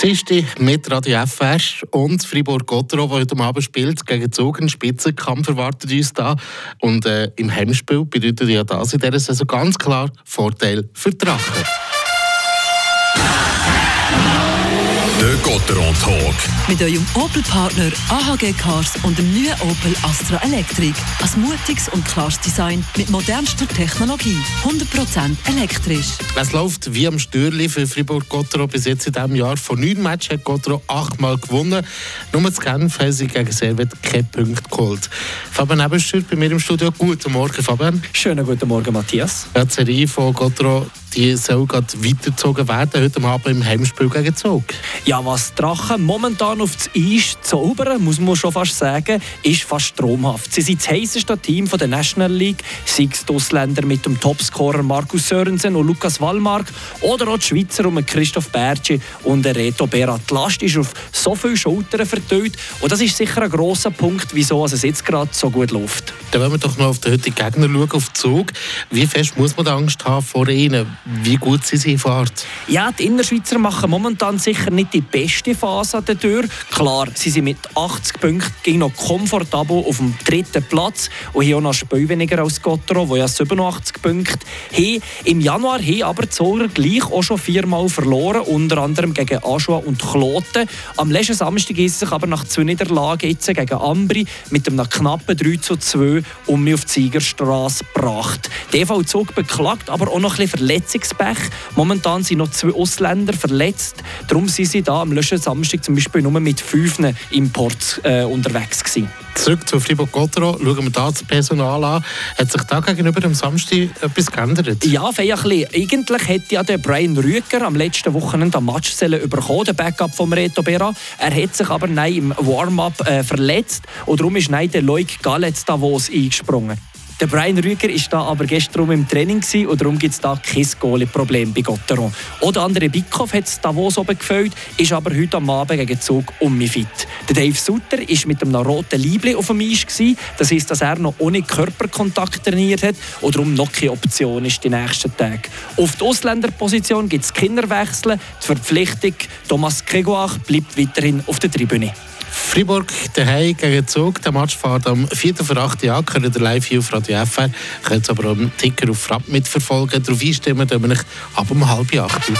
Sisti mit Radio FR und Fribourg-Gottero, der heute Abend spielt, gegen Zug. Ein Spitzenkampf erwartet uns da. Und äh, im Heimspiel bedeutet ja das in dieser Saison ganz klar Vorteil für Drachen. Der Gotteron Talk. Mit eurem Opel-Partner AHG Cars und dem neuen Opel Astra Electric. Ein mutiges und klares Design mit modernster Technologie. 100% elektrisch. Es läuft wie am Stürli für Fribourg-Gottero bis jetzt in diesem Jahr. Von neun Matches hat Gottero achtmal gewonnen. Nur zu Genf haben sie gegen Servet keine Punkte geholt. Fabian Ebenstür bei mir im Studio. Guten Morgen, Fabian. Schönen guten Morgen, Matthias. Die Serie von Gottero die soll gerade weitergezogen werden, heute Abend im Heimspiel gegen Zug. Ja, was Drachen momentan auf das Eis zaubern, muss man schon fast sagen, ist fast stromhaft. Sie sind das heißeste Team von der National League, sei es die Ausländer mit dem Topscorer Markus Sörensen und Lukas Wallmark oder auch die Schweizer um Christoph Bergi und Reto Berat. Die Last ist auf so viele Schultern verteilt und das ist sicher ein grosser Punkt, wieso es jetzt gerade so gut läuft. Dann wollen wir doch noch auf den heutigen Gegner schauen, auf Zug. Wie fest muss man Angst haben vor ihnen? Wie gut sind sie Fahrt? Ja, die Innerschweizer machen momentan sicher nicht die beste Phase an der Tür. Klar, sie sind mit 80 Punkten noch komfortabel auf dem dritten Platz und hier auch noch Spiel weniger als Gottero, wo ja 87 Punkte haben. Im Januar haben aber die Zoller gleich auch schon viermal verloren, unter anderem gegen Aschua und Kloten. Am letzten Samstag ist sich aber nach zwei Niederlagen jetzt gegen Ambri mit einem knappen 3 zu 2 um mich auf die Siegerstraße gebracht. Der EV Zug beklagt aber auch noch ein bisschen Verletzungspech. Momentan sind noch zwei Ausländer verletzt. Darum sind sie da am letzten Samstag zum Beispiel nur mit fünf Imports äh, unterwegs gewesen. Zurück zu Fribourg-Gottero, schauen wir da das Personal an. Hat sich da gegenüber dem Samstag etwas geändert? Ja, bisschen. Eigentlich hätte ja der Brian Rüger am letzten Wochenende am Match bekommen, der Backup vom Reto Bera. Er hat sich aber nein, im Warm-up äh, verletzt und darum ist nein, der Loic Galletz Davos eingesprungen. Der Brian Rüger war da aber gestern im Training und darum gibt es da kein Goalie-Problem bei Gotteron. Oder andere Bickhoff hat es Davos oben gefällt, ist aber heute am Abend gegen Zug um mich fit. Der Dave Sutter war mit einem roten Liebling auf dem Eis. Das heisst, dass er noch ohne Körperkontakt trainiert hat und darum noch keine Option ist die nächsten Tage. Auf der Ausländerposition gibt es Kinderwechsel. Die Verpflichtung Thomas Gregoire bleibt weiterhin auf der Tribüne. Fribourg daheim gegen Zug. Der Match fährt am 4. für 8. Jahr. Könnt ihr live hier auf Radio FR. Könnt ihr aber auch im Ticker auf Frapp mitverfolgen. Darauf einstimmen, wir ab um halb acht.